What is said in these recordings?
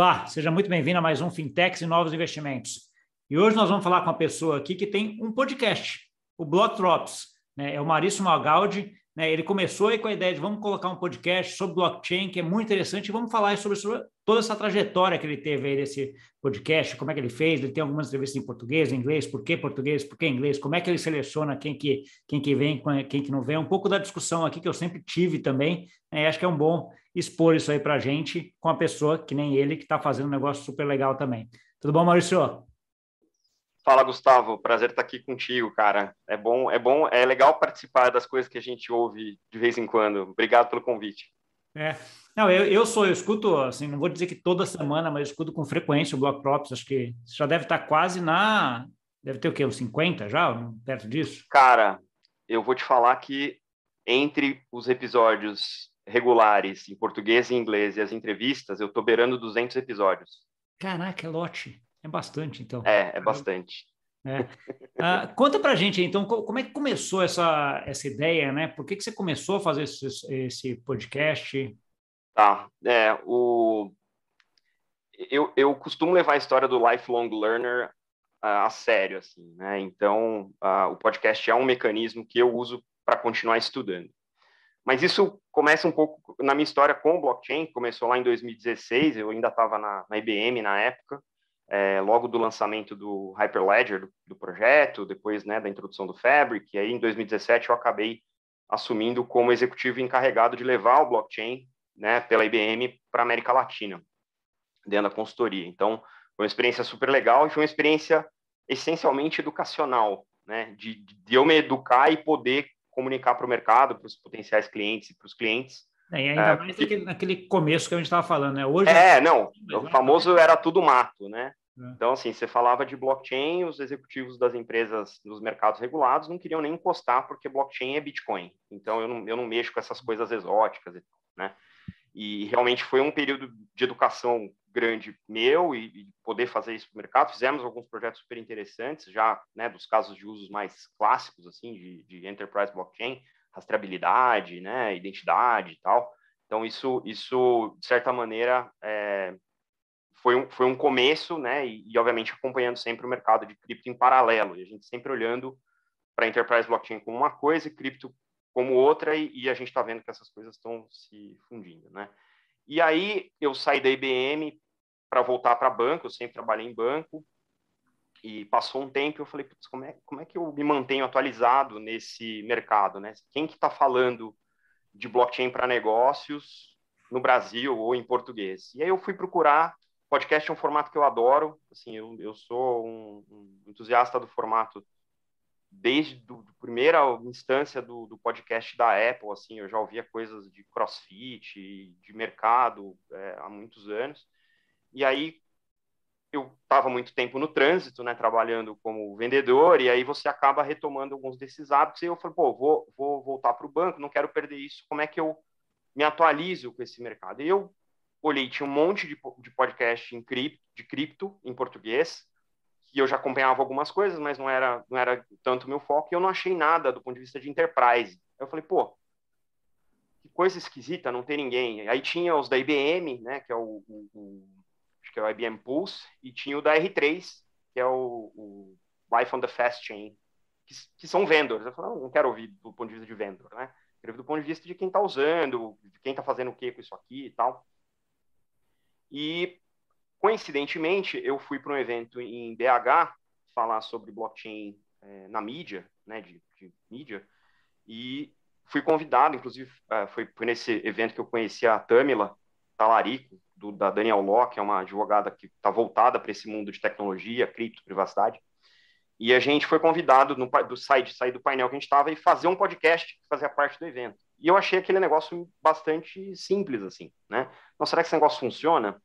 Olá, seja muito bem-vindo a mais um Fintechs e Novos Investimentos. E hoje nós vamos falar com uma pessoa aqui que tem um podcast, o Block Drops. Né? É o Maurício Magaldi. Né? Ele começou aí com a ideia de vamos colocar um podcast sobre blockchain, que é muito interessante, e vamos falar sobre, sobre toda essa trajetória que ele teve aí desse podcast, como é que ele fez, ele tem algumas entrevistas em português, em inglês, por que português, por que inglês, como é que ele seleciona quem que, quem que vem, quem que não vem, um pouco da discussão aqui que eu sempre tive também, né? acho que é um bom expor isso aí para a gente com a pessoa que nem ele, que está fazendo um negócio super legal também. Tudo bom, Maurício? Fala, Gustavo. Prazer estar aqui contigo, cara. É bom, é bom, é legal participar das coisas que a gente ouve de vez em quando. Obrigado pelo convite. É. Não, eu, eu sou, eu escuto, assim, não vou dizer que toda semana, mas eu escuto com frequência o Block Props. Acho que já deve estar quase na. Deve ter o quê? Uns 50 já? Perto disso? Cara, eu vou te falar que entre os episódios regulares em português e inglês e as entrevistas, eu tô beirando 200 episódios. Caraca, é lote. É bastante, então. É, é bastante. É. Uh, conta pra gente, então, como é que começou essa, essa ideia, né? Por que, que você começou a fazer esse, esse podcast? Tá, é, o... Eu, eu costumo levar a história do lifelong learner uh, a sério, assim, né? Então, uh, o podcast é um mecanismo que eu uso para continuar estudando. Mas isso começa um pouco na minha história com o blockchain, começou lá em 2016, eu ainda estava na, na IBM na época, é, logo do lançamento do Hyperledger, do, do projeto, depois né, da introdução do Fabric, e aí em 2017 eu acabei assumindo como executivo encarregado de levar o blockchain né, pela IBM para a América Latina, dentro da consultoria. Então, foi uma experiência super legal e foi uma experiência essencialmente educacional, né, de, de eu me educar e poder comunicar para o mercado, para os potenciais clientes e para os clientes, é, e ainda é, mais porque... naquele começo que a gente estava falando, né? Hoje é, não, o famoso era tudo mato, né? É. Então, assim, você falava de blockchain, os executivos das empresas dos mercados regulados não queriam nem encostar, porque blockchain é Bitcoin. Então, eu não, eu não mexo com essas coisas exóticas, né? E realmente foi um período de educação grande meu e, e poder fazer isso no mercado. Fizemos alguns projetos super interessantes, já né, dos casos de usos mais clássicos, assim, de, de enterprise blockchain, rastreabilidade, né, identidade e tal. Então, isso, isso de certa maneira, é, foi um, foi um começo, né? E, e, obviamente acompanhando sempre o mercado de cripto em paralelo, e a gente sempre olhando para Enterprise Blockchain como uma coisa e cripto como outra, e, e a gente está vendo que essas coisas estão se fundindo, né? E aí eu saí da IBM para voltar para banco, eu sempre trabalhei em banco, e passou um tempo eu falei, como é, como é que eu me mantenho atualizado nesse mercado, né? Quem que está falando de blockchain para negócios no Brasil ou em português? E aí eu fui procurar podcast é um formato que eu adoro. Assim, eu, eu sou um, um entusiasta do formato desde do, do primeira instância do, do, podcast da Apple. Assim, eu já ouvia coisas de CrossFit, de mercado é, há muitos anos. E aí eu estava muito tempo no trânsito, né, trabalhando como vendedor, e aí você acaba retomando alguns desses hábitos. E eu falei, pô, vou, vou voltar para o banco, não quero perder isso. Como é que eu me atualizo com esse mercado? E eu olhei, tinha um monte de, de podcast em cripto, de cripto em português, que eu já acompanhava algumas coisas, mas não era, não era tanto meu foco, e eu não achei nada do ponto de vista de enterprise. Eu falei, pô, que coisa esquisita, não tem ninguém. Aí tinha os da IBM, né, que é o, o, o acho que é o IBM Pulse, e tinha o da R3, que é o, o Life on the Fast Chain, que, que são vendors. Eu falei, não quero ouvir do ponto de vista de vendor, né? Quero ouvir do ponto de vista de quem está usando, de quem está fazendo o que com isso aqui e tal. E, coincidentemente, eu fui para um evento em BH falar sobre blockchain é, na mídia, né, de, de, mídia, e fui convidado, inclusive, é, foi, foi, nesse evento que eu conheci a Tamila Talarico, do, da Daniel Law, que é uma advogada que está voltada para esse mundo de tecnologia, cripto, privacidade, e a gente foi convidado no, do site, sair do painel que a gente estava e fazer um podcast que fazia parte do evento. E eu achei aquele negócio bastante simples, assim, né? Não, será que esse negócio funciona?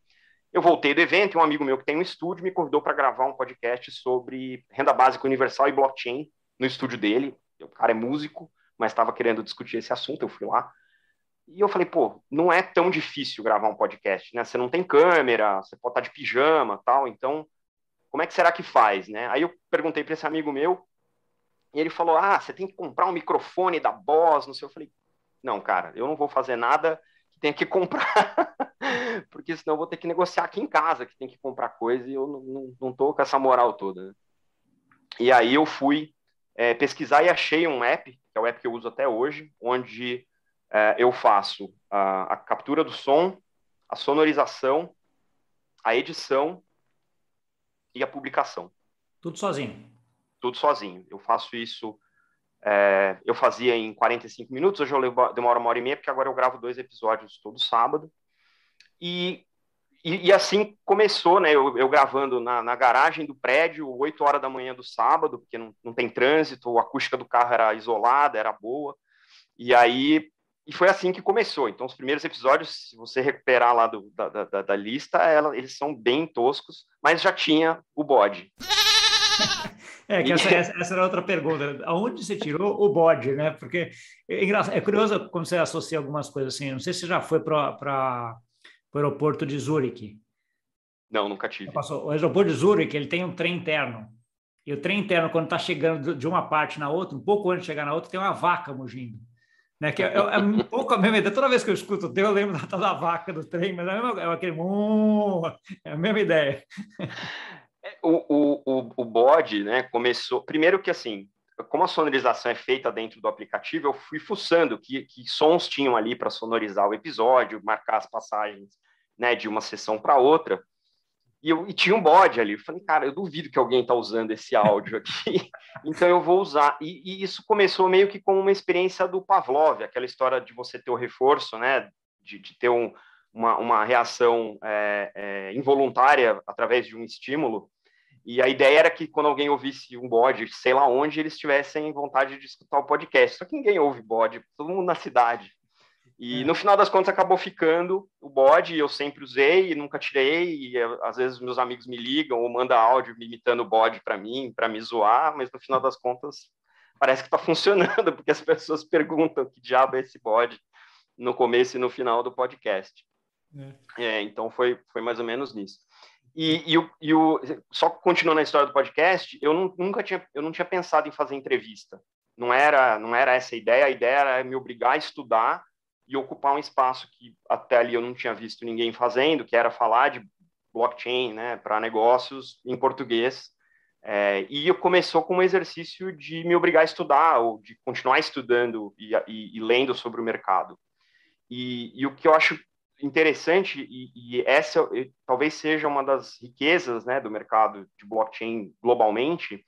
Eu voltei do evento e um amigo meu que tem um estúdio me convidou para gravar um podcast sobre renda básica universal e blockchain no estúdio dele. O cara é músico, mas estava querendo discutir esse assunto, eu fui lá. E eu falei, pô, não é tão difícil gravar um podcast, né? Você não tem câmera, você pode estar de pijama, tal, então como é que será que faz, né? Aí eu perguntei para esse amigo meu e ele falou: "Ah, você tem que comprar um microfone da Boss", não sei. Eu falei: não, cara, eu não vou fazer nada que tenha que comprar porque senão eu vou ter que negociar aqui em casa, que tem que comprar coisa, e eu não, não, não tô com essa moral toda. Né? E aí eu fui é, pesquisar e achei um app, que é o app que eu uso até hoje, onde é, eu faço a, a captura do som, a sonorização, a edição e a publicação. Tudo sozinho? Tudo sozinho. Eu faço isso é, eu fazia em 45 minutos, hoje eu demoro uma hora e meia, porque agora eu gravo dois episódios todo sábado. E, e, e assim começou, né? Eu, eu gravando na, na, garagem do prédio, 8 horas da manhã do sábado, porque não, não tem trânsito, a acústica do carro era isolada, era boa. E aí e foi assim que começou. Então, os primeiros episódios, se você recuperar lá do, da, da, da, lista, ela, eles são bem toscos, mas já tinha o bode. É, que essa, essa, era outra pergunta. Aonde você tirou o bode, né? Porque é, é curioso como você associa algumas coisas assim. Não sei se você já foi para o aeroporto de Zurique. Não, nunca tive. O aeroporto de Zurique, ele tem um trem interno. E o trem interno, quando está chegando de uma parte na outra, um pouco antes de chegar na outra, tem uma vaca mugindo. Né? Que é, é, um pouco a mesma ideia. Toda vez que eu escuto o teu, eu lembro da, da vaca do trem, mas é, é aquele... É a mesma ideia. O, o, o bode, né, começou... Primeiro que, assim, como a sonorização é feita dentro do aplicativo, eu fui fuçando que, que sons tinham ali para sonorizar o episódio, marcar as passagens né, de uma sessão para outra. E, eu, e tinha um bode ali. Eu falei, cara, eu duvido que alguém está usando esse áudio aqui, então eu vou usar. E, e, isso começou meio que como uma experiência do Pavlov, aquela história de você ter o reforço, né, de, de ter um, uma, uma reação é, é, involuntária através de um estímulo. E a ideia era que quando alguém ouvisse um bode, sei lá onde, eles tivessem vontade de escutar o podcast. Só que ninguém ouve bode, todo mundo na cidade. E é. no final das contas acabou ficando o bode, eu sempre usei e nunca tirei. E às vezes meus amigos me ligam ou mandam áudio me imitando o bode para mim, para me zoar, mas no final das contas parece que está funcionando, porque as pessoas perguntam que diabo é esse bode no começo e no final do podcast. É. É, então foi, foi mais ou menos nisso. E, e, o, e o, só continuando a história do podcast, eu não, nunca tinha, eu não tinha pensado em fazer entrevista. Não era, não era essa a ideia. A ideia era me obrigar a estudar e ocupar um espaço que até ali eu não tinha visto ninguém fazendo, que era falar de blockchain, né, para negócios em português. É, e começou com um exercício de me obrigar a estudar ou de continuar estudando e, e, e lendo sobre o mercado. E, e, o que eu acho interessante, e, e essa talvez seja uma das riquezas né, do mercado de blockchain globalmente,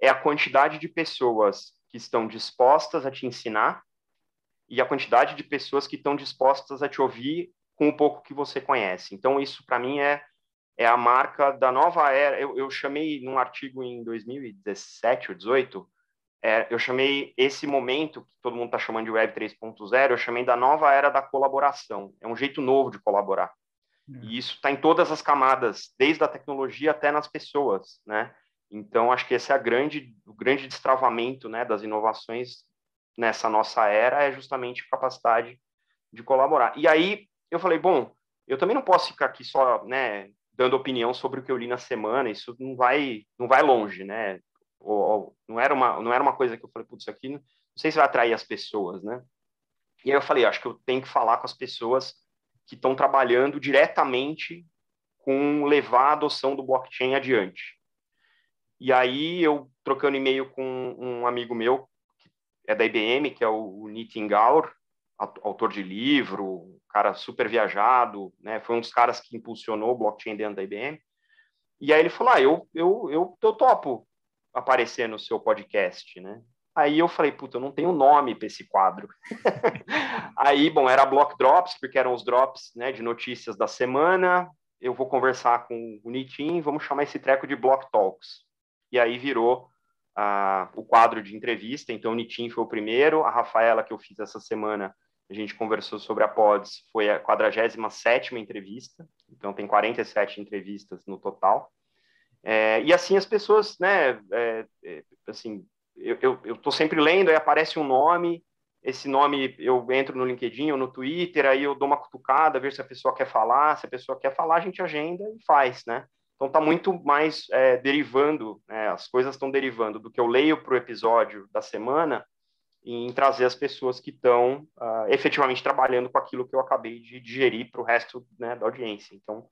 é a quantidade de pessoas que estão dispostas a te ensinar e a quantidade de pessoas que estão dispostas a te ouvir com o pouco que você conhece. Então, isso para mim é, é a marca da nova era. Eu, eu chamei num artigo em 2017 ou 2018 é, eu chamei esse momento, que todo mundo está chamando de Web 3.0, eu chamei da nova era da colaboração. É um jeito novo de colaborar. É. E isso está em todas as camadas, desde a tecnologia até nas pessoas, né? Então, acho que esse é a grande, o grande destravamento né, das inovações nessa nossa era, é justamente a capacidade de colaborar. E aí, eu falei, bom, eu também não posso ficar aqui só, né, dando opinião sobre o que eu li na semana, isso não vai, não vai longe, né? Ou, ou, não era uma não era uma coisa que eu falei, putz, isso aqui não, não sei se vai atrair as pessoas, né? E aí eu falei, acho que eu tenho que falar com as pessoas que estão trabalhando diretamente com levar a adoção do blockchain adiante. E aí eu trocando e-mail com um amigo meu que é da IBM, que é o Nitin Gaur, autor de livro, cara super viajado, né? Foi um dos caras que impulsionou o blockchain dentro da IBM. E aí ele falou: ah, eu, eu, eu, eu topo aparecer no seu podcast, né? Aí eu falei, puta, eu não tenho nome para esse quadro. Aí, bom, era Block Drops, porque eram os drops né, de notícias da semana. Eu vou conversar com o Nitin, vamos chamar esse treco de Block Talks. E aí virou o quadro de entrevista. Então, o Nitin foi o primeiro, a Rafaela, que eu fiz essa semana, a gente conversou sobre a Pods, foi a 47ª entrevista. Então, tem 47 entrevistas no total. É, e assim as pessoas, né, é, é, assim, eu estou sempre lendo, aí aparece um nome, esse nome eu entro no LinkedIn ou no Twitter, aí eu dou uma cutucada, ver se a pessoa quer falar, se a pessoa quer falar, a gente agenda e faz, né? Então está muito mais é, derivando, né, as coisas estão derivando do que eu leio para o episódio da semana, em trazer as pessoas que estão uh, efetivamente trabalhando com aquilo que eu acabei de digerir para o resto né, da audiência. Então,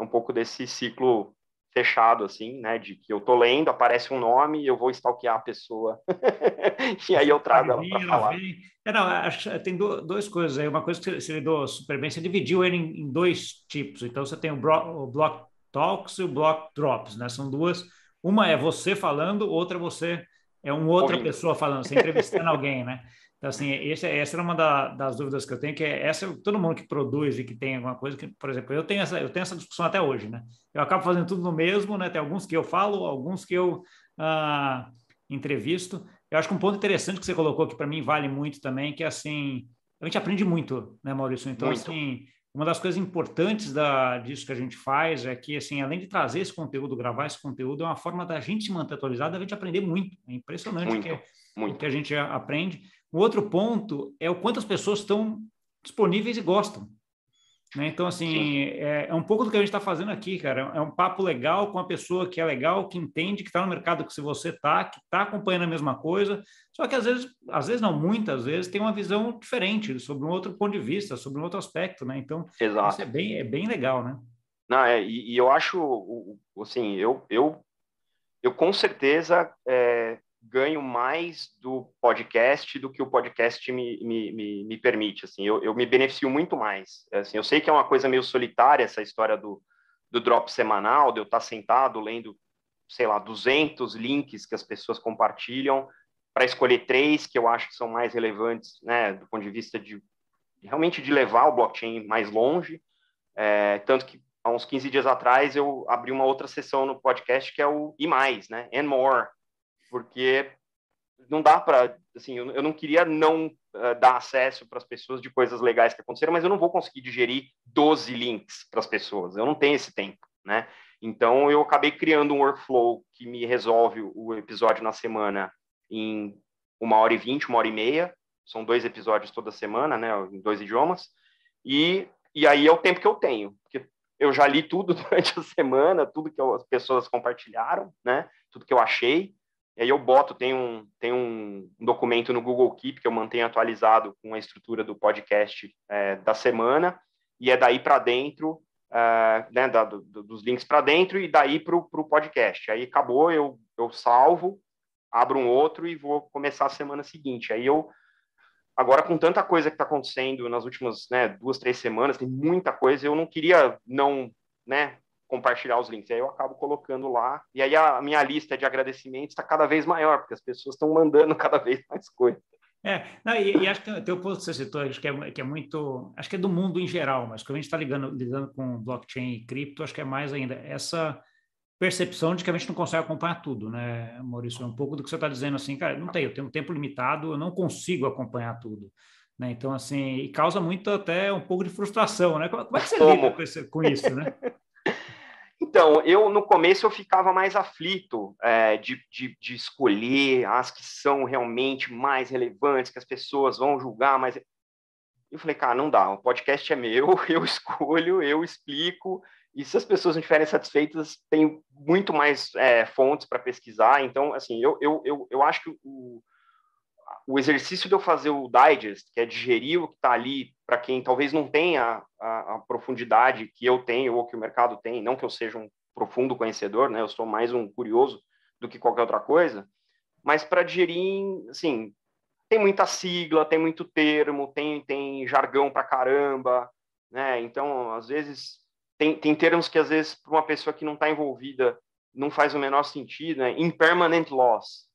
é um pouco desse ciclo fechado, assim, né, de que eu tô lendo, aparece um nome e eu vou stalkear a pessoa, e aí eu trago ela para falar. É, não, acho, tem duas coisas aí. Uma coisa que você lidou super bem, você dividiu ele em, em dois tipos. Então, você tem o, bro, o Block Talks e o Block Drops, né? São duas. Uma é você falando, outra é você é uma outra Ouvindo. pessoa falando, você entrevistando alguém, né? Então, assim, esse, essa era uma da, das dúvidas que eu tenho, que é essa, todo mundo que produz e que tem alguma coisa, que, por exemplo, eu tenho, essa, eu tenho essa discussão até hoje, né? Eu acabo fazendo tudo no mesmo, né? Tem alguns que eu falo, alguns que eu ah, entrevisto. Eu acho que um ponto interessante que você colocou, que para mim vale muito também, que é assim, a gente aprende muito, né, Maurício? Então, muito. assim, uma das coisas importantes da, disso que a gente faz é que, assim, além de trazer esse conteúdo, gravar esse conteúdo, é uma forma da gente se manter atualizado, da gente aprender muito. É impressionante muito, que, muito. que a gente aprende. O outro ponto é o quanto as pessoas estão disponíveis e gostam. Né? Então, assim, é, é, um pouco do que a gente está fazendo aqui, cara. É um papo legal com a pessoa que é legal, que entende, que está no mercado que se você está, que está acompanhando a mesma coisa. Só que às vezes, às vezes não, muitas vezes tem uma visão diferente sobre um outro ponto de vista, sobre um outro aspecto, né? Então, Exato. isso é bem, é bem legal, né? Não, é, e, e eu acho, assim, eu, eu, eu com certeza é, ganho mais do podcast do que o podcast me, me, me, me permite. Assim, eu, eu me beneficio muito mais. Assim, eu sei que é uma coisa meio solitária essa história do, do drop semanal, de eu estar sentado lendo, sei lá, 200 links que as pessoas compartilham para escolher três que eu acho que são mais relevantes, né, do ponto de vista de realmente de levar o blockchain mais longe. É, tanto que há uns 15 dias atrás eu abri uma outra sessão no podcast que é o e mais, né, and more, porque não dá para, assim, eu, eu, não queria não uh, dar acesso para as pessoas de coisas legais que aconteceram, mas eu não vou conseguir digerir 12 links para as pessoas, eu não tenho esse tempo, né? Então eu acabei criando um workflow que me resolve o episódio na semana em uma hora e vinte, uma hora e meia, são dois episódios toda semana, né, em dois idiomas, e, e aí é o tempo que eu tenho, porque eu já li tudo durante a semana, tudo que as pessoas compartilharam, né, tudo que eu achei, e aí eu boto, tem um, tem um documento no Google Keep que eu mantenho atualizado com a estrutura do podcast é, da semana, e é daí para dentro, é, né, da, do, dos links para dentro e daí para o podcast. Aí acabou, eu, eu salvo, abro um outro e vou começar a semana seguinte. Aí eu, agora com tanta coisa que está acontecendo nas últimas né, duas, três semanas, tem muita coisa, eu não queria não né, compartilhar os links. Aí eu acabo colocando lá. E aí a minha lista de agradecimentos está cada vez maior, porque as pessoas estão mandando cada vez mais coisas. É, não, e, e, acho que tem o ponto que você citou, acho que é, que é muito, acho que é do mundo em geral, mas quando a gente está lidando com blockchain e cripto, acho que é mais ainda essa percepção de que a gente não consegue acompanhar tudo, né, Maurício? É um pouco do que você está dizendo assim, cara, não tem, eu tenho um tempo limitado, eu não consigo acompanhar tudo. Né? Então, assim, e causa muito até um pouco de frustração, né? Como, como é que você Como? lida com, esse, com isso, né? Então, eu no começo eu ficava mais aflito é, de, de, de, escolher as que são realmente mais relevantes, que as pessoas vão julgar, mas eu falei, cara, não dá, o podcast é meu, eu escolho, eu explico, e se as pessoas não estiverem satisfeitas, tem muito mais é, fontes para pesquisar, então, assim, eu, eu, eu, eu acho que o, o exercício de eu fazer o digest, que é digerir o que está ali, para quem talvez não tenha a, a, profundidade que eu tenho ou que o mercado tem, não que eu seja um profundo conhecedor, né? Eu sou mais um curioso do que qualquer outra coisa, mas para digerir, assim, tem muita sigla, tem muito termo, tem, tem jargão para caramba, né? Então, às vezes, tem, tem termos que, às vezes, para uma pessoa que não está envolvida, não faz o menor sentido, né? Impermanent loss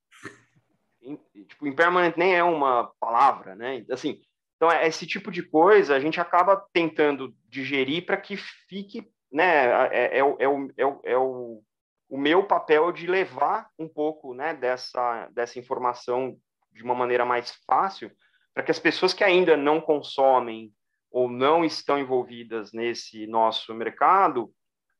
tipo, impermanent nem é uma palavra, né? Assim, então, é esse tipo de coisa a gente acaba tentando digerir para que fique, né? É, é, é, o, é, o, é o, o meu papel de levar um pouco, né, dessa, dessa informação de uma maneira mais fácil para que as pessoas que ainda não consomem ou não estão envolvidas nesse nosso mercado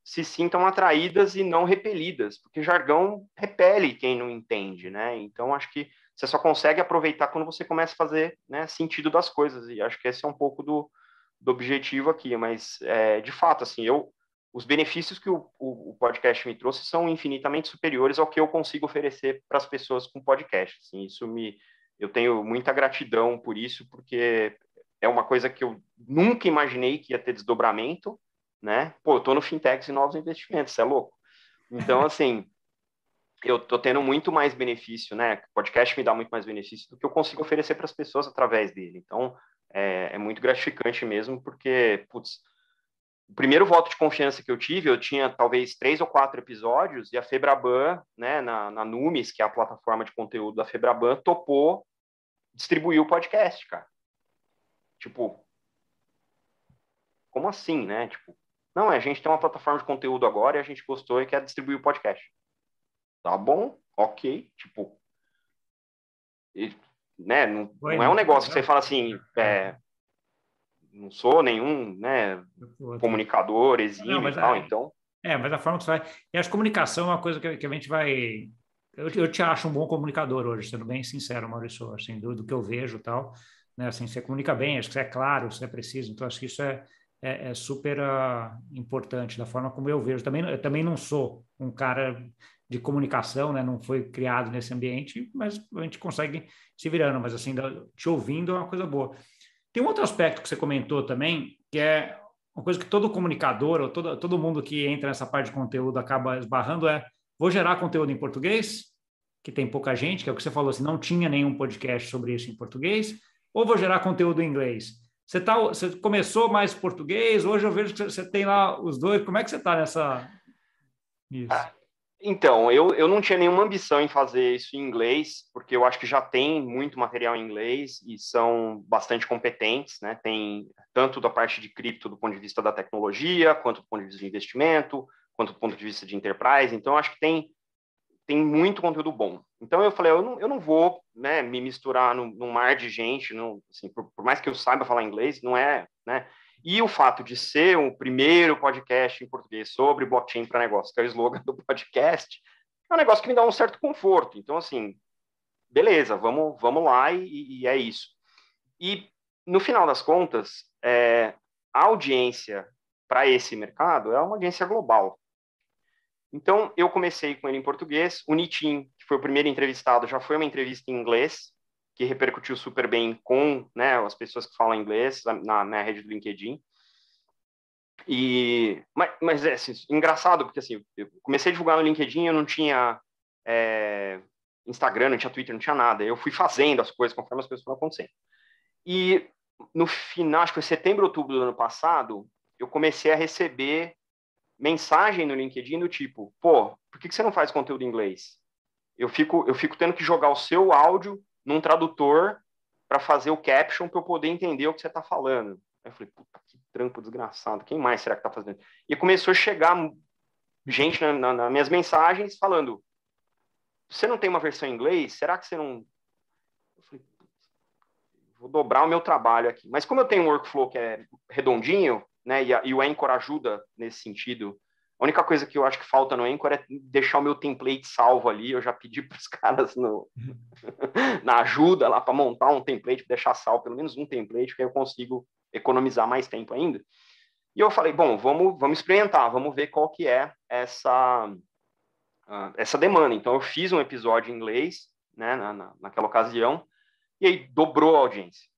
se sintam atraídas e não repelidas, porque jargão repele quem não entende, né? Então acho que você só consegue aproveitar quando você começa a fazer né, sentido das coisas e acho que esse é um pouco do, do objetivo aqui, mas é, de fato assim eu os benefícios que o, o, o, podcast me trouxe são infinitamente superiores ao que eu consigo oferecer para as pessoas com podcast. Assim, isso me, eu tenho muita gratidão por isso, porque é uma coisa que eu nunca imaginei que ia ter desdobramento, né? Pô, eu tô no fintechs e novos investimentos, você é louco. Então, assim, eu tô tendo muito mais benefício, né? O podcast me dá muito mais benefício do que eu consigo oferecer para as pessoas através dele. Então, é, é, muito gratificante mesmo, porque, putz, o primeiro voto de confiança que eu tive, eu tinha talvez três ou quatro episódios, e a Febraban, né, na, na Numis, que é a plataforma de conteúdo da Febraban, topou distribuir o podcast, cara. Tipo, como assim, né? Tipo, não, a gente tem uma plataforma de conteúdo agora e a gente gostou e quer distribuir o podcast. Tá bom, ok, tipo, e, né, não, não, é um negócio que você fala assim, é, não sou nenhum, né, comunicador, exímio não, e tal, então... É, mas a forma que você vai... E acho que comunicação é uma coisa que, que a gente vai... Eu, eu, te acho um bom comunicador hoje, sendo bem sincero, Maurício, assim, do, do que eu vejo e tal né? Assim, você comunica bem, acho que você é claro, você é preciso, então acho que isso é, é, é super uh, importante da forma como eu vejo. Também, eu também não sou um cara de comunicação, né? Não foi criado nesse ambiente, mas a gente consegue se virando, mas assim, te ouvindo é uma coisa boa. Tem um outro aspecto que você comentou também, que é uma coisa que todo comunicador, ou todo, todo mundo que entra nessa parte de conteúdo acaba esbarrando, é vou gerar conteúdo em português, que tem pouca gente, que é o que você falou, assim, não tinha nenhum podcast sobre isso em português, ou vou gerar conteúdo em inglês? Você, tá, você começou mais português, hoje eu vejo que você tem lá os dois. Como é que você está nessa. Isso. Ah, então, eu, eu não tinha nenhuma ambição em fazer isso em inglês, porque eu acho que já tem muito material em inglês e são bastante competentes, né? Tem tanto da parte de cripto do ponto de vista da tecnologia, quanto do ponto de vista de investimento, quanto do ponto de vista de enterprise. Então, acho que tem tem muito conteúdo bom. Então eu falei, eu não, eu não vou né, me misturar num, num mar de gente, não, assim, por, por, mais que eu saiba falar inglês, não é, né? E o fato de ser o primeiro podcast em português sobre blockchain para negócio, que é o slogan do podcast, é um negócio que me dá um certo conforto. Então, assim, beleza, vamos, vamos lá e, e é isso. E, no final das contas, é, a audiência para esse mercado é uma audiência global. Então, eu comecei com ele em português. O Nitin, que foi o primeiro entrevistado, já foi uma entrevista em inglês, que repercutiu super bem com né, as pessoas que falam inglês na, na rede do LinkedIn. E, mas, mas é assim, engraçado, porque assim, eu comecei a divulgar no LinkedIn, eu não tinha é, Instagram, não tinha Twitter, não tinha nada. Eu fui fazendo as coisas conforme as coisas foram acontecendo. E no final, acho que foi setembro, outubro do ano passado, eu comecei a receber mensagem no LinkedIn do tipo, pô, por que, que você não faz conteúdo em inglês? Eu fico, eu fico tendo que jogar o seu áudio num tradutor para fazer o caption para eu poder entender o que você está falando. Aí eu falei, puta, que trampo desgraçado, quem mais será que está fazendo? E começou a chegar gente nas na, na minhas mensagens falando, você não tem uma versão em inglês? Será que você não... Eu falei, vou dobrar o meu trabalho aqui. Mas como eu tenho um workflow que é redondinho, né? E, a, e o Anchor ajuda nesse sentido. A única coisa que eu acho que falta no Anchor é deixar o meu template salvo ali. Eu já pedi para os caras no, na ajuda lá para montar um template, deixar salvo pelo menos um template, que eu consigo economizar mais tempo ainda. E eu falei, bom, vamos, vamos experimentar, vamos ver qual que é essa, uh, essa demanda. Então, eu fiz um episódio em inglês, né, na, na, naquela ocasião, e aí dobrou a audiência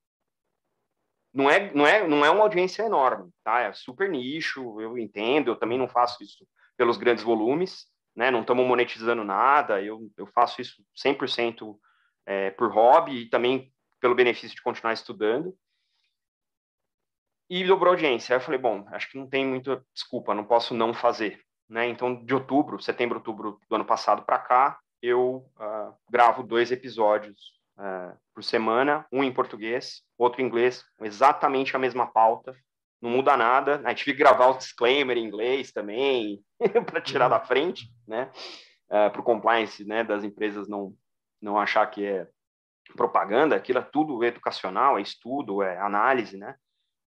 não é, não é, não é uma audiência enorme, tá? É super nicho, eu entendo, eu também não faço isso pelos grandes volumes, né? Não estamos monetizando nada, eu, eu faço isso 100% é, por hobby e também pelo benefício de continuar estudando. E dobrou audiência. Aí eu falei, bom, acho que não tem muita desculpa, não posso não fazer, né? Então, de outubro, setembro, outubro do ano passado para cá, eu uh, gravo dois episódios uh, por semana, um em português, outro em inglês, exatamente a mesma pauta, não muda nada. A gente tive que gravar o disclaimer em inglês também, para tirar da frente, né? Uh, para o compliance né, das empresas não, não achar que é propaganda, aquilo é tudo educacional, é estudo, é análise, né?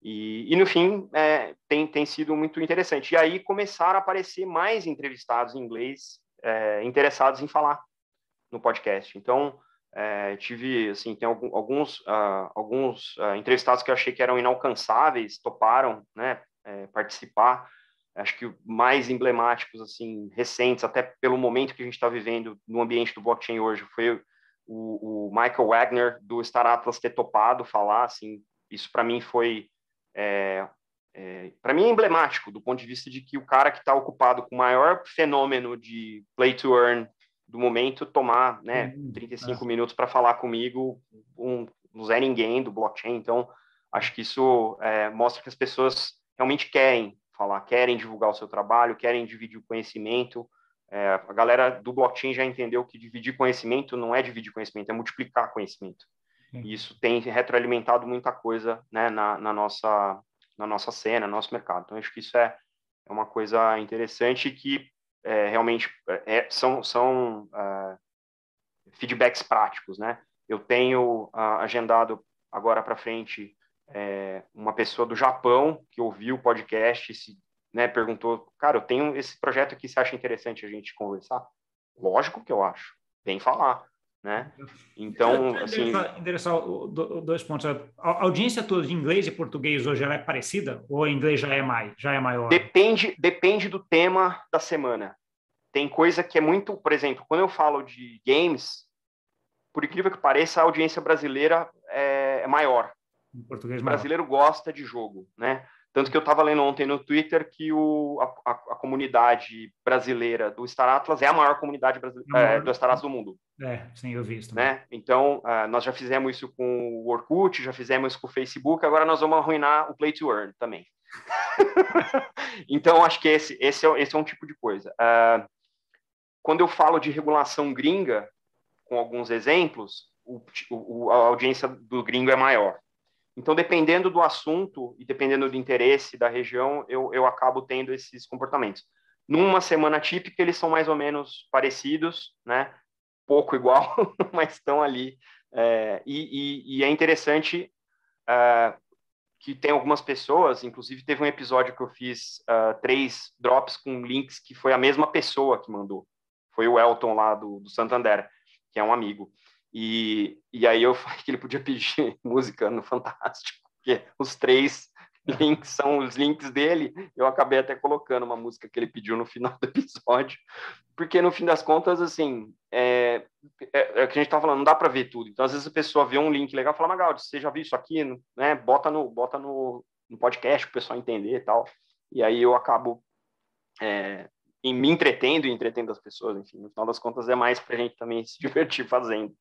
E, e no fim, é, tem, tem sido muito interessante. E aí começaram a aparecer mais entrevistados em inglês é, interessados em falar no podcast. Então, é, tive, assim, tem alguns, uh, alguns uh, entrevistados que eu achei que eram inalcançáveis, toparam, né, é, participar. Acho que mais emblemáticos, assim, recentes, até pelo momento que a gente está vivendo no ambiente do blockchain hoje, foi o, o Michael Wagner do Star Atlas ter topado falar, assim, isso para mim foi é, é, para mim é emblemático do ponto de vista de que o cara que está ocupado com o maior fenômeno de play to earn do momento tomar né, 35 uhum. minutos para falar comigo, um, um Zé Ninguém do blockchain. Então, acho que isso é, mostra que as pessoas realmente querem falar, querem divulgar o seu trabalho, querem dividir o conhecimento. É, a galera do blockchain já entendeu que dividir conhecimento não é dividir conhecimento, é multiplicar conhecimento. E isso tem retroalimentado muita coisa né, na, na, nossa, na nossa cena, no nosso mercado. Então, acho que isso é, é uma coisa interessante que é, realmente é, é são, são uh, feedbacks práticos. Né? Eu tenho uh, agendado agora para frente é, uma pessoa do Japão que ouviu o podcast e se né, perguntou, cara, eu tenho esse projeto aqui, você acha interessante a gente conversar? Lógico que eu acho, vem falar. Né? Então, assim... Interessar dois pontos. A audiência toda de inglês e português hoje ela é parecida? Ou em inglês já é, mais, já é maior? Depende, depende do tema da semana. Tem coisa que é muito... Por exemplo, quando eu falo de games, por incrível que pareça, a audiência brasileira é, é maior. O brasileiro gosta de jogo, né? Tanto que eu estava lendo ontem no Twitter que o, a, a, comunidade brasileira do Star Atlas é a maior comunidade brasileira, é, do Star Atlas do mundo. É, sim, eu vi isso. Né? Então, uh, nós já fizemos isso com o Orkut, já fizemos isso com o Facebook, agora nós vamos arruinar o Play to Earn também. então, acho que esse, esse, é, esse é um tipo de coisa. Uh, quando eu falo de regulação gringa, com alguns exemplos, o, o, a audiência do gringo é maior. Então, dependendo do assunto e dependendo do interesse da região, eu, eu acabo tendo esses comportamentos. Numa semana típica, eles são mais ou menos parecidos, né? Pouco igual, mas estão ali. É, e, e, e, é interessante é, que tem algumas pessoas, inclusive teve um episódio que eu fiz uh, três drops com links que foi a mesma pessoa que mandou. Foi o Elton lá do, do Santander, que é um amigo. E, e aí eu falei que ele podia pedir música no Fantástico, porque os três links são os links dele. Eu acabei até colocando uma música que ele pediu no final do episódio, porque no fim das contas, assim, é, é, é o que a gente estava falando, não dá para ver tudo. Então, às vezes a pessoa vê um link legal e fala, Magaldi, você já viu isso aqui? Né? Bota, no, bota no, no podcast para o pessoal entender e tal. E aí eu acabo é, me entretendo e entretendo as pessoas, enfim, no final das contas é mais para a gente também se divertir fazendo.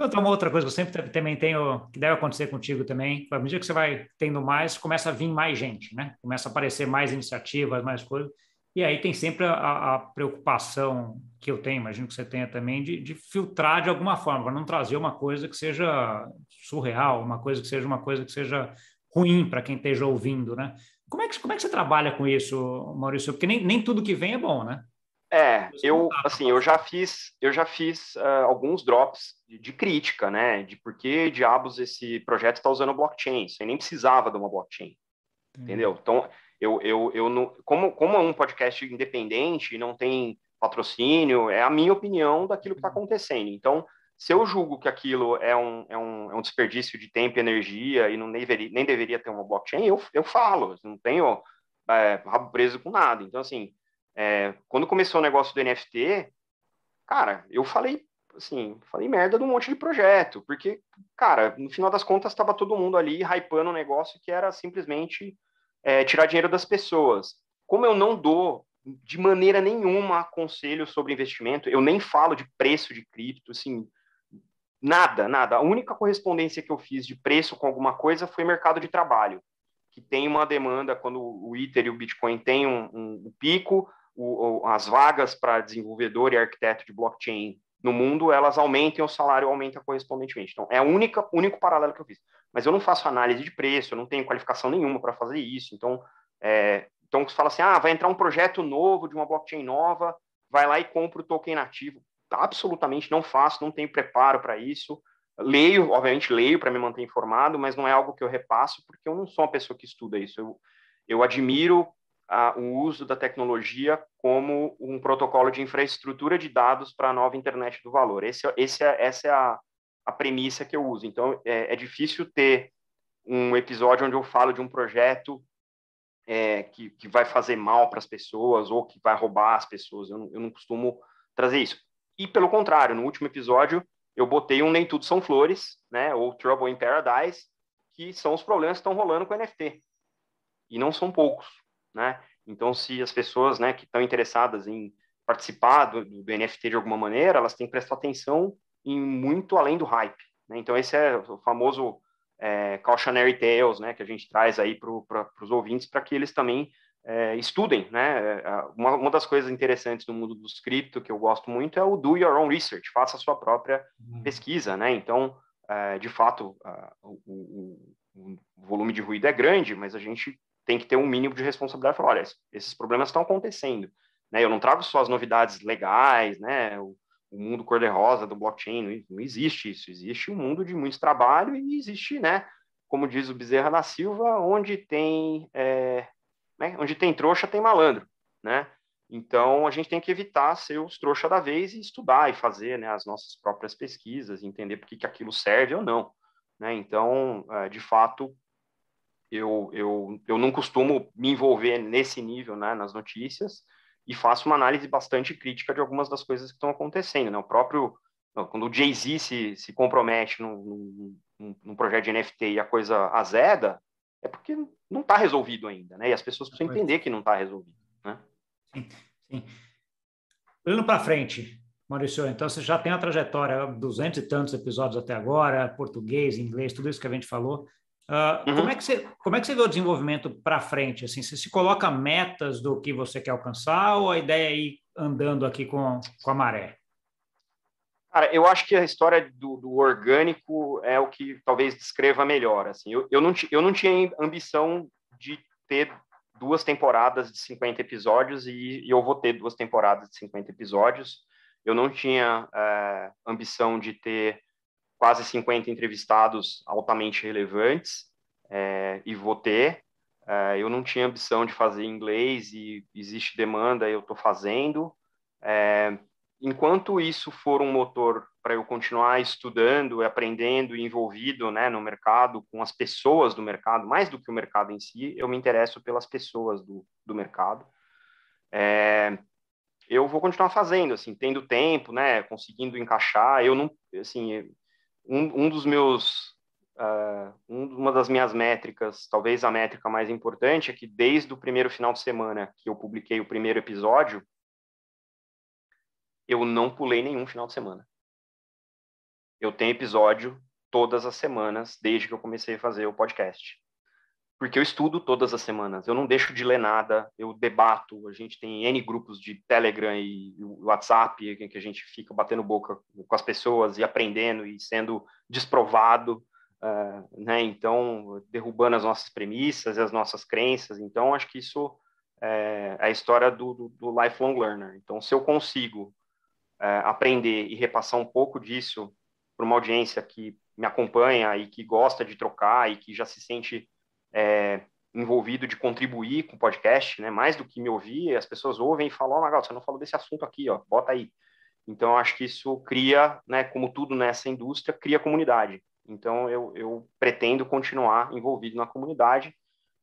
Uma outra coisa que eu sempre também tenho, que deve acontecer contigo também, à medida que você vai tendo mais, começa a vir mais gente, né? Começa a aparecer mais iniciativas, mais coisas. E aí tem sempre a, a preocupação que eu tenho, imagino que você tenha também, de, de filtrar de alguma forma, para não trazer uma coisa que seja surreal, uma coisa que seja uma coisa que seja ruim para quem esteja ouvindo, né? Como é, que, como é que você trabalha com isso, Maurício? Porque nem, nem tudo que vem é bom, né? É, eu assim, eu já fiz, eu já fiz uh, alguns drops de, de, crítica, né, de por que diabos esse projeto está usando blockchain. Você nem precisava de uma blockchain, hum. entendeu? Então, eu, eu, eu não, como, como é um podcast independente, não tem patrocínio, é a minha opinião daquilo que está acontecendo. Então, se eu julgo que aquilo é um, é um, é um desperdício de tempo e energia e não deveria, nem deveria ter uma blockchain, eu, eu falo, não tenho é, rabo preso com nada. Então, assim, é, quando começou o negócio do NFT, cara, eu falei assim, falei merda de um monte de projeto, porque, cara, no final das contas estava todo mundo ali hypando um negócio que era simplesmente é, tirar dinheiro das pessoas. Como eu não dou de maneira nenhuma conselho sobre investimento, eu nem falo de preço de cripto, assim, nada, nada. A única correspondência que eu fiz de preço com alguma coisa foi mercado de trabalho, que tem uma demanda quando o Ether e o Bitcoin têm um, um, pico, o, as vagas para desenvolvedor e arquiteto de blockchain no mundo, elas aumentem, o salário aumenta correspondentemente. Então, é o único, único paralelo que eu fiz. Mas eu não faço análise de preço, eu não tenho qualificação nenhuma para fazer isso. Então, é, então, você fala assim, ah, vai entrar um projeto novo de uma blockchain nova, vai lá e compra o token nativo. Absolutamente não faço, não tenho preparo para isso. Leio, obviamente leio para me manter informado, mas não é algo que eu repasso, porque eu não sou uma pessoa que estuda isso. Eu, eu admiro a, o uso da tecnologia como um protocolo de infraestrutura de dados para a nova internet do valor. Esse, esse é, essa é a, a premissa que eu uso. Então, é, é difícil ter um episódio onde eu falo de um projeto é, que, que vai fazer mal para as pessoas ou que vai roubar as pessoas. Eu não, eu não costumo trazer isso. E, pelo contrário, no último episódio, eu botei um Nem Tudo São Flores, né, ou Trouble in Paradise, que são os problemas que estão rolando com o NFT. E não são poucos, né? Então, se as pessoas né, que estão interessadas em participar do, do, NFT de alguma maneira, elas têm que prestar atenção em muito além do hype. Né? Então, esse é o famoso é, cautionary tales né, que a gente traz aí para os ouvintes para que eles também é, estudem. Né? É, uma, uma, das coisas interessantes do mundo dos cripto que eu gosto muito é o do your own research, faça a sua própria uhum. pesquisa. Né? Então, é, de fato, o, o, o volume de ruído é grande, mas a gente tem que ter um mínimo de responsabilidade. Falar, olha, esses problemas estão acontecendo. Né? Eu não trago só as novidades legais, né? o, o mundo cor-de-rosa do blockchain, não, não, existe isso. Existe um mundo de muito trabalho e existe, né? como diz o Bezerra da Silva, onde tem, é, né? onde tem trouxa, tem malandro. Né? Então, a gente tem que evitar ser os trouxa da vez e estudar e fazer né, as nossas próprias pesquisas, entender por que, que aquilo serve ou não. Né? Então, é, de fato, eu, eu, eu não costumo me envolver nesse nível né, nas notícias e faço uma análise bastante crítica de algumas das coisas que estão acontecendo. Né? O próprio, quando o Jay-Z se, se compromete num, num, num, projeto de NFT e a coisa azeda, é porque não está resolvido ainda, né? E as pessoas precisam entender que não está resolvido, né? Sim, sim. Olhando para frente, Maurício, então você já tem a trajetória, duzentos e tantos episódios até agora, português, inglês, tudo isso que a gente falou. Uh, uhum. como, é que você, como é que você vê o desenvolvimento para frente? Assim, você se coloca metas do que você quer alcançar ou a ideia é ir andando aqui com, com a maré? Cara, eu acho que a história do, do orgânico é o que talvez descreva melhor. Assim, eu, eu, não, eu não tinha ambição de ter duas temporadas de 50 episódios e, e eu vou ter duas temporadas de 50 episódios. Eu não tinha é, ambição de ter quase 50 entrevistados altamente relevantes é, e vou ter. É, eu não tinha ambição de fazer inglês e existe demanda, eu estou fazendo. É, enquanto isso for um motor para eu continuar estudando, aprendendo e envolvido né, no mercado, com as pessoas do mercado, mais do que o mercado em si, eu me interesso pelas pessoas do, do mercado. É, eu vou continuar fazendo, assim, tendo tempo, né, conseguindo encaixar. Eu não, assim, um, um dos meus uh, uma das minhas métricas, talvez a métrica mais importante, é que desde o primeiro final de semana que eu publiquei o primeiro episódio, eu não pulei nenhum final de semana. Eu tenho episódio todas as semanas desde que eu comecei a fazer o podcast porque eu estudo todas as semanas, eu não deixo de ler nada, eu debato, a gente tem N grupos de Telegram e WhatsApp que a gente fica batendo boca com as pessoas e aprendendo e sendo desprovado, uh, né? Então, derrubando as nossas premissas e as nossas crenças. Então, acho que isso é, é a história do, do, do, lifelong learner. Então, se eu consigo é, aprender e repassar um pouco disso para uma audiência que me acompanha e que gosta de trocar e que já se sente é, envolvido de contribuir com o podcast, né? Mais do que me ouvir, as pessoas ouvem e falam, oh, Magal, você não falou desse assunto aqui, ó, bota aí. Então, acho que isso cria, né, como tudo nessa indústria, cria comunidade. Então, eu, eu pretendo continuar envolvido na comunidade.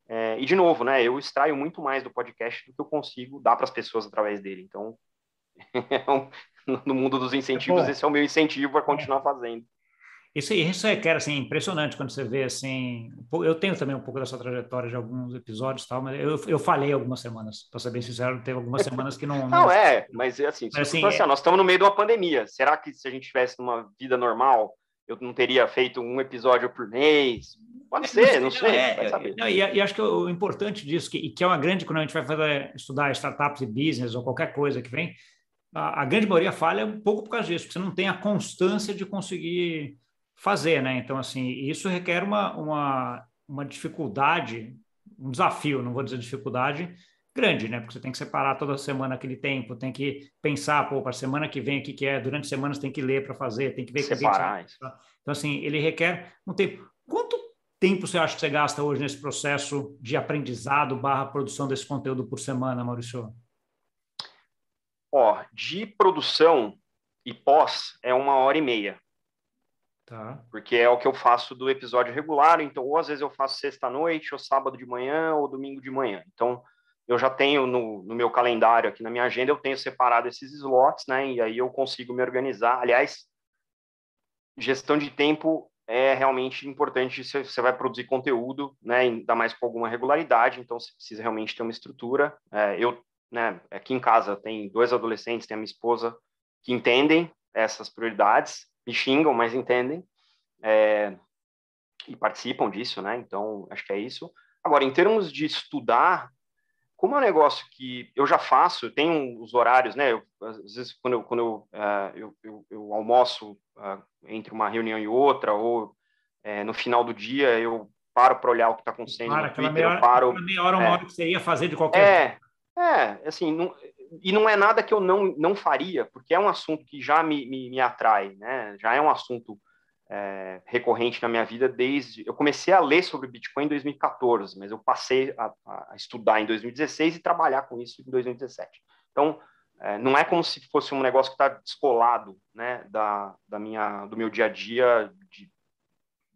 É, e, de novo, né, eu extraio muito mais do podcast do que eu consigo dar para as pessoas através dele. Então, no mundo dos incentivos, é esse é o meu incentivo a continuar fazendo. Isso, isso é, cara, assim, impressionante quando você vê, assim... Eu tenho também um pouco dessa trajetória de alguns episódios tal, mas eu, eu falei algumas semanas, para ser bem sincero, teve algumas semanas que não... Não, não é, mas assim, mas, assim, assim é... nós estamos no meio de uma pandemia. Será que se a gente tivesse numa vida normal, eu não teria feito um episódio por mês? Pode ser, não sei, é, não, e, e, acho que o importante disso, que, que é uma grande, quando a gente vai fazer, estudar startups e business ou qualquer coisa que vem, a, a grande maioria falha um pouco por causa disso, porque você não tem a constância de conseguir fazer, né? Então, assim, isso requer uma, uma, uma dificuldade, um desafio, não vou dizer dificuldade, grande, né? Porque você tem que separar toda semana aquele tempo, tem que pensar, pô, para a semana que vem, o que, que é, durante semanas tem que ler para fazer, tem que ver... Separar que Então, assim, ele requer um tempo. Quanto tempo você acha que você gasta hoje nesse processo de aprendizado barra produção desse conteúdo por semana, Maurício? Ó, de produção e pós é uma hora e meia. Tá. Porque é o que eu faço do episódio regular, então ou às vezes eu faço sexta-noite, ou sábado de manhã, ou domingo de manhã. Então, eu já tenho no, no, meu calendário aqui na minha agenda, eu tenho separado esses slots, né? E aí eu consigo me organizar. Aliás, gestão de tempo é realmente importante se você vai produzir conteúdo, né, ainda mais com alguma regularidade, então você precisa realmente ter uma estrutura. É, eu, né, aqui em casa tem dois adolescentes, tem a minha esposa, que entendem essas prioridades, me xingam, mas entendem, é, e participam disso, né, então acho que é isso. Agora, em termos de estudar, como é um negócio que eu já faço, eu tenho os horários, né? Eu, às vezes, quando eu, quando eu, uh, eu, eu, eu, almoço uh, entre uma reunião e outra, ou uh, no final do dia, eu paro para olhar o que está acontecendo para, no Twitter, meia hora, eu paro... meia hora, uma é, hora que você ia fazer de qualquer... É, é assim, não, e não é nada que eu não, não faria, porque é um assunto que já me, me, me atrai, né? Já é um assunto é, recorrente na minha vida desde. Eu comecei a ler sobre Bitcoin em 2014, mas eu passei a, a estudar em 2016 e trabalhar com isso em 2017. Então, é, não é como se fosse um negócio que está descolado né, da, da minha, do meu dia a dia de,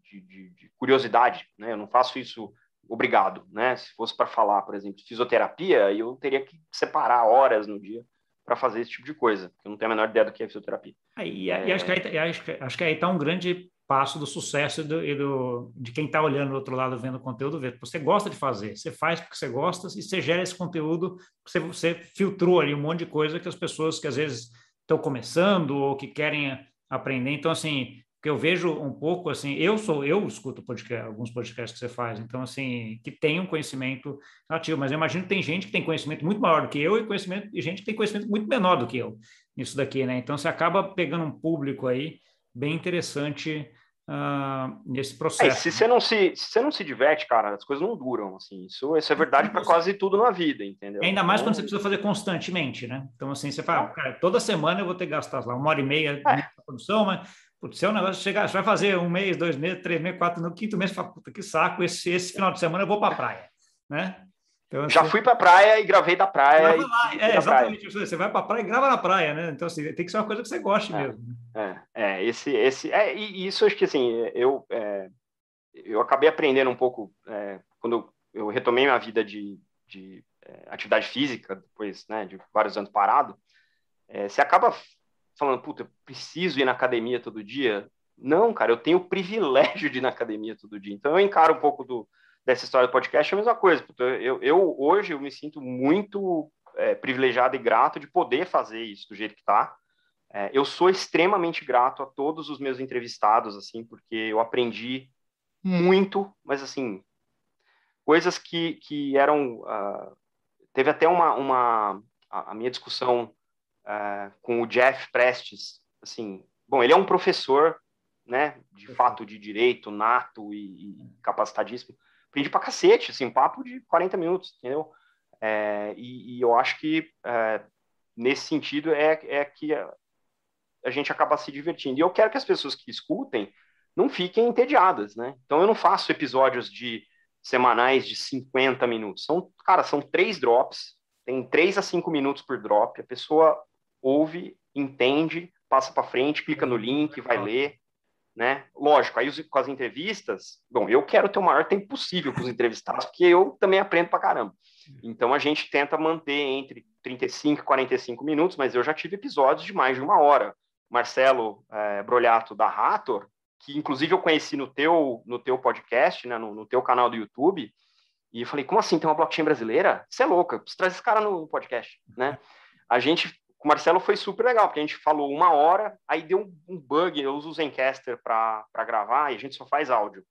de, de, de curiosidade. Né? Eu não faço isso obrigado. Né? Se fosse para falar, por exemplo, de fisioterapia, eu teria que separar horas no dia para fazer esse tipo de coisa. Eu não tenho a menor ideia do que é fisioterapia. É, e, é... e, acho que aí, acho, acho que aí está um grande passo do sucesso e do, e do de quem está olhando do outro lado, vendo o conteúdo, ver. Você gosta de fazer, você faz porque você gosta e você gera esse conteúdo, você, você filtrou ali um monte de coisa que as pessoas que às vezes estão começando ou que querem aprender. Então, assim, que eu vejo um pouco assim, eu sou, eu escuto podcast, alguns podcasts que você faz, então assim, que tem um conhecimento ativo, mas eu imagino que tem gente que tem conhecimento muito maior do que eu e conhecimento e gente que tem conhecimento muito menor do que eu nisso daqui, né? Então você acaba pegando um público aí bem interessante uh, nesse processo. É, se você não se, se você não se diverte, cara, as coisas não duram, assim. Isso, isso é verdade para quase tudo na vida, entendeu? Ainda mais então... quando você precisa fazer constantemente, né? Então assim, você fala, cara, toda semana eu vou ter que gastar lá uma hora e meia é. na produção, mas Putz, se é um negócio chegar, você vai fazer um mês, dois meses, três meses, quatro, no quinto mês, você fala, puta, que saco, esse, esse final de semana eu vou para a praia, né? Então, Já assim, fui para a praia e gravei da praia. E... É, exatamente. Praia. Você vai para a praia e grava na praia, né? Então, assim, tem que ser uma coisa que você goste é, mesmo. Né? É, é, esse, esse, é, e isso acho que, assim, eu, é, eu acabei aprendendo um pouco, é, quando eu retomei minha vida de, de é, atividade física, depois né, de vários anos parado, é, você acaba falando, puta, eu preciso ir na academia todo dia. Não, cara, eu tenho o privilégio de ir na academia todo dia. Então eu encaro um pouco do, dessa história do podcast, é a mesma coisa. Puta, eu, eu hoje eu me sinto muito é, privilegiado e grato de poder fazer isso do jeito que está. É, eu sou extremamente grato a todos os meus entrevistados, assim, porque eu aprendi muito, mas assim, coisas que, que eram. Uh, teve até uma. uma a, a minha discussão uh, com o Jeff Prestes, assim, bom, ele é um professor, né, de fato de direito, nato e, e capacitadíssimo. Aprendi pra cacete, assim, um papo de 40 minutos, entendeu? É, e, e, eu acho que é, nesse sentido é, é que a, a, gente acaba se divertindo. E eu quero que as pessoas que escutem não fiquem entediadas, né? Então eu não faço episódios de semanais de 50 minutos. São, cara, são três drops, tem três a cinco minutos por drop. A pessoa ouve, entende, passa para frente, clica no link, vai ler, né? Lógico, aí com as entrevistas, bom, eu quero ter o maior tempo possível com os entrevistados, porque eu também aprendo para caramba. Então a gente tenta manter entre 35 e 45 minutos, mas eu já tive episódios de mais de uma hora. Marcelo é, Brolhato da Rator, que inclusive eu conheci no teu, no teu podcast, né, no, no teu canal do YouTube, e eu falei, como assim, tem uma blockchain brasileira? Você é louca, preciso trazer esse cara no podcast, né? A gente com o Marcelo foi super legal, porque a gente falou uma hora, aí deu um, bug, eu uso o Zencaster para gravar e a gente só faz áudio.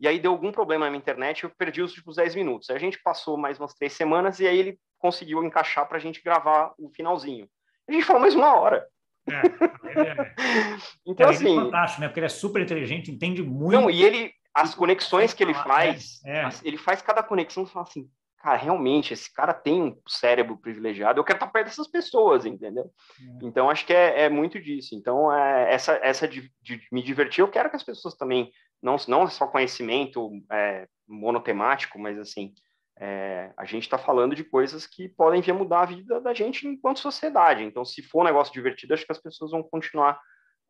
E aí deu algum problema na minha internet, eu perdi os últimos 10 minutos. Aí a gente passou mais umas três semanas e aí ele conseguiu encaixar para a gente gravar o finalzinho. A gente falou mais uma hora. É, é, então, é, assim. É fantástico, né? Porque ele é super inteligente, entende muito. Não, e ele, as conexões que ele faz, é, é. ele faz cada conexão fala assim: cara, realmente, esse cara tem um cérebro privilegiado, eu quero estar perto dessas pessoas, entendeu? É. Então, acho que é, é, muito disso. Então, é, essa, essa de, de, me divertir, eu quero que as pessoas também, não, não só conhecimento é, monotemático, mas assim, é, a gente está falando de coisas que podem vir a mudar a vida da gente enquanto sociedade. Então, se for um negócio divertido, acho que as pessoas vão continuar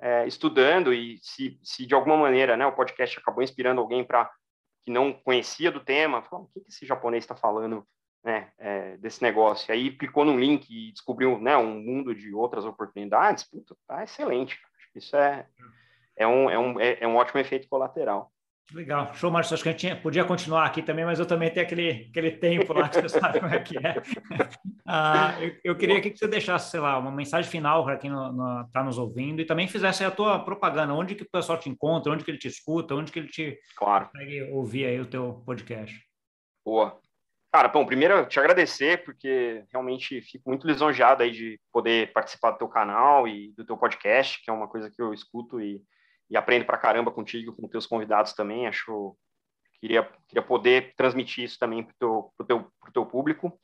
é, estudando e se, se de alguma maneira né, o podcast acabou inspirando alguém para que não conhecia do tema, falou, o que, esse japonês está falando né, é, desse negócio? E aí clicou no link e descobriu né, um mundo de outras oportunidades, puta, tá excelente. Isso é, é um, é um, é, é um ótimo efeito colateral. Legal, show, Márcio. Acho que a gente podia continuar aqui também, mas eu também tenho aquele, aquele tempo lá que você sabe como é que é. Ah, eu, eu, queria que você deixasse, sei lá, uma mensagem final para quem está nos ouvindo e também fizesse a tua propaganda. Onde que o pessoal te encontra, onde que ele te escuta, onde que ele te claro. consegue ouvir aí o teu podcast. Boa. Cara, bom, primeiro te agradecer, porque realmente fico muito lisonjeado aí de poder participar do teu canal e do teu podcast, que é uma coisa que eu escuto e, e aprendo pra caramba contigo, com teus convidados também. Acho queria queria poder transmitir isso também pro teu pro teu, pro teu público.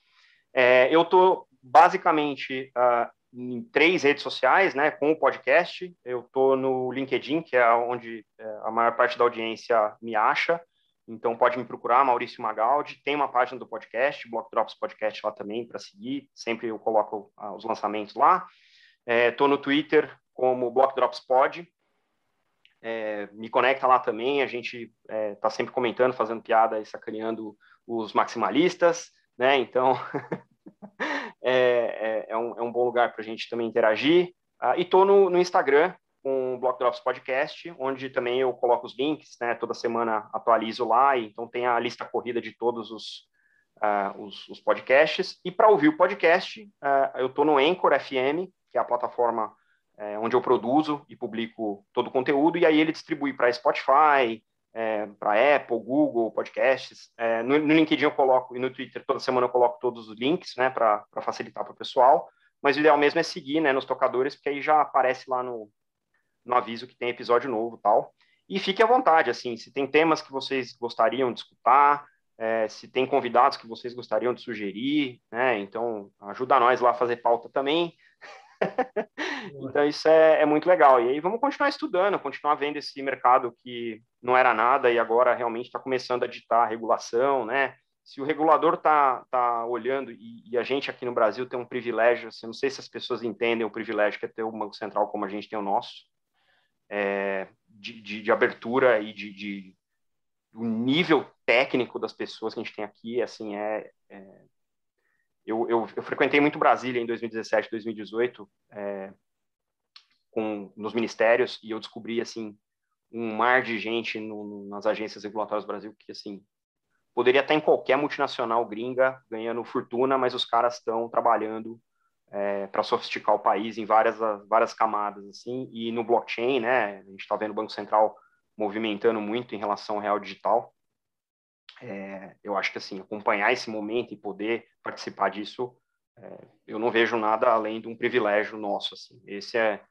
É, eu tô basicamente uh, em três redes sociais, né, com o podcast. Eu tô no LinkedIn, que é onde é, a maior parte da audiência me acha. Então pode me procurar, Maurício Magaldi. Tem uma página do podcast, Block Drops Podcast lá também para seguir. Sempre eu coloco ah, os lançamentos lá. Estou é, no Twitter como Block Drops Pod. É, me conecta lá também. A gente está é, sempre comentando, fazendo piada e sacaneando os maximalistas, né? Então é, é, é, um, é um bom lugar para a gente também interagir. Ah, e estou no, no Instagram com o Block Drops Podcast, onde também eu coloco os links, né? Toda semana atualizo lá, então tem a lista corrida de todos os, uh, os, os, podcasts. E para ouvir o podcast, uh, eu estou no Anchor FM, que é a plataforma uh, onde eu produzo e publico todo o conteúdo, e aí ele distribui para Spotify, é, para Apple, Google, podcasts. É, no, no, LinkedIn eu coloco, e no Twitter toda semana eu coloco todos os links, né, para facilitar para o pessoal. Mas o ideal mesmo é seguir, né, nos tocadores, porque aí já aparece lá no, no aviso que tem episódio novo tal. E fique à vontade, assim, se tem temas que vocês gostariam de escutar, é, se tem convidados que vocês gostariam de sugerir, né? Então, ajuda nós lá a fazer pauta também. Então, isso é, é, muito legal. E aí, vamos continuar estudando, continuar vendo esse mercado que não era nada e agora realmente está começando a ditar a regulação, né? Se o regulador está tá olhando, e, e, a gente aqui no Brasil tem um privilégio, assim, não sei se as pessoas entendem o privilégio que é ter um Banco Central como a gente tem o nosso, é, de, de, de, abertura e de, de o nível técnico das pessoas que a gente tem aqui, assim, é, é eu, eu, eu, frequentei muito Brasília em 2017, 2018, é, com, nos ministérios, e eu descobri, assim, um mar de gente no, nas agências regulatórias do Brasil que, assim, poderia estar em qualquer multinacional gringa ganhando fortuna, mas os caras estão trabalhando é, para sofisticar o país em várias, várias camadas, assim, e no blockchain, né, a gente está vendo o Banco Central movimentando muito em relação ao real digital. É, eu acho que, assim, acompanhar esse momento e poder participar disso, é, eu não vejo nada além de um privilégio nosso, assim. Esse é,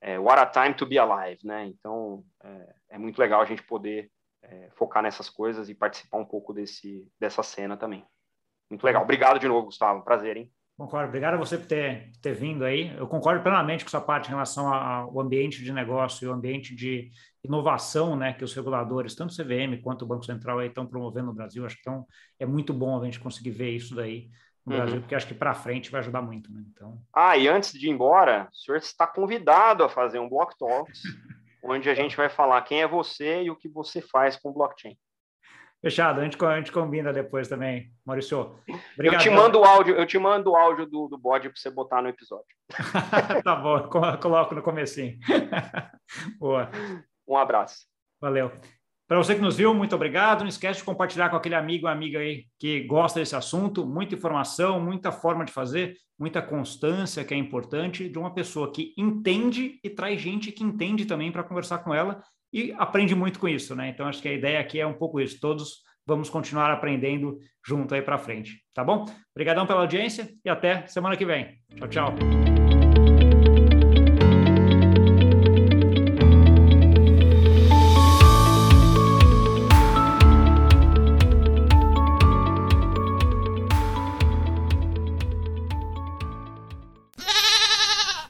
é what a time to be alive, né? Então, é, é muito legal a gente poder é, focar nessas coisas e participar um pouco desse, dessa cena também. Muito legal. Obrigado de novo, Gustavo. Prazer, hein? Concordo. Obrigado a você por ter, ter vindo aí. Eu concordo plenamente com sua parte em relação ao ambiente de negócio e o ambiente de inovação né, que os reguladores, tanto o CVM quanto o Banco Central, estão promovendo no Brasil. Acho que então, é muito bom a gente conseguir ver isso daí no uhum. Brasil, porque acho que para frente vai ajudar muito. Né? Então... Ah, e antes de ir embora, o senhor está convidado a fazer um Block Talks, onde a gente vai falar quem é você e o que você faz com blockchain. Fechado, a gente, a gente combina depois também, Maurício. Obrigado. Eu te mando o áudio, eu te mando o áudio do, do bode para você botar no episódio. tá bom, coloco no comecinho. Boa. Um abraço. Valeu. Para você que nos viu, muito obrigado. Não esquece de compartilhar com aquele amigo ou amiga aí que gosta desse assunto. Muita informação, muita forma de fazer, muita constância que é importante de uma pessoa que entende e traz gente que entende também para conversar com ela e aprende muito com isso, né? Então acho que a ideia aqui é um pouco isso. Todos vamos continuar aprendendo junto aí para frente, tá bom? Obrigadão pela audiência e até semana que vem. Tchau, tchau.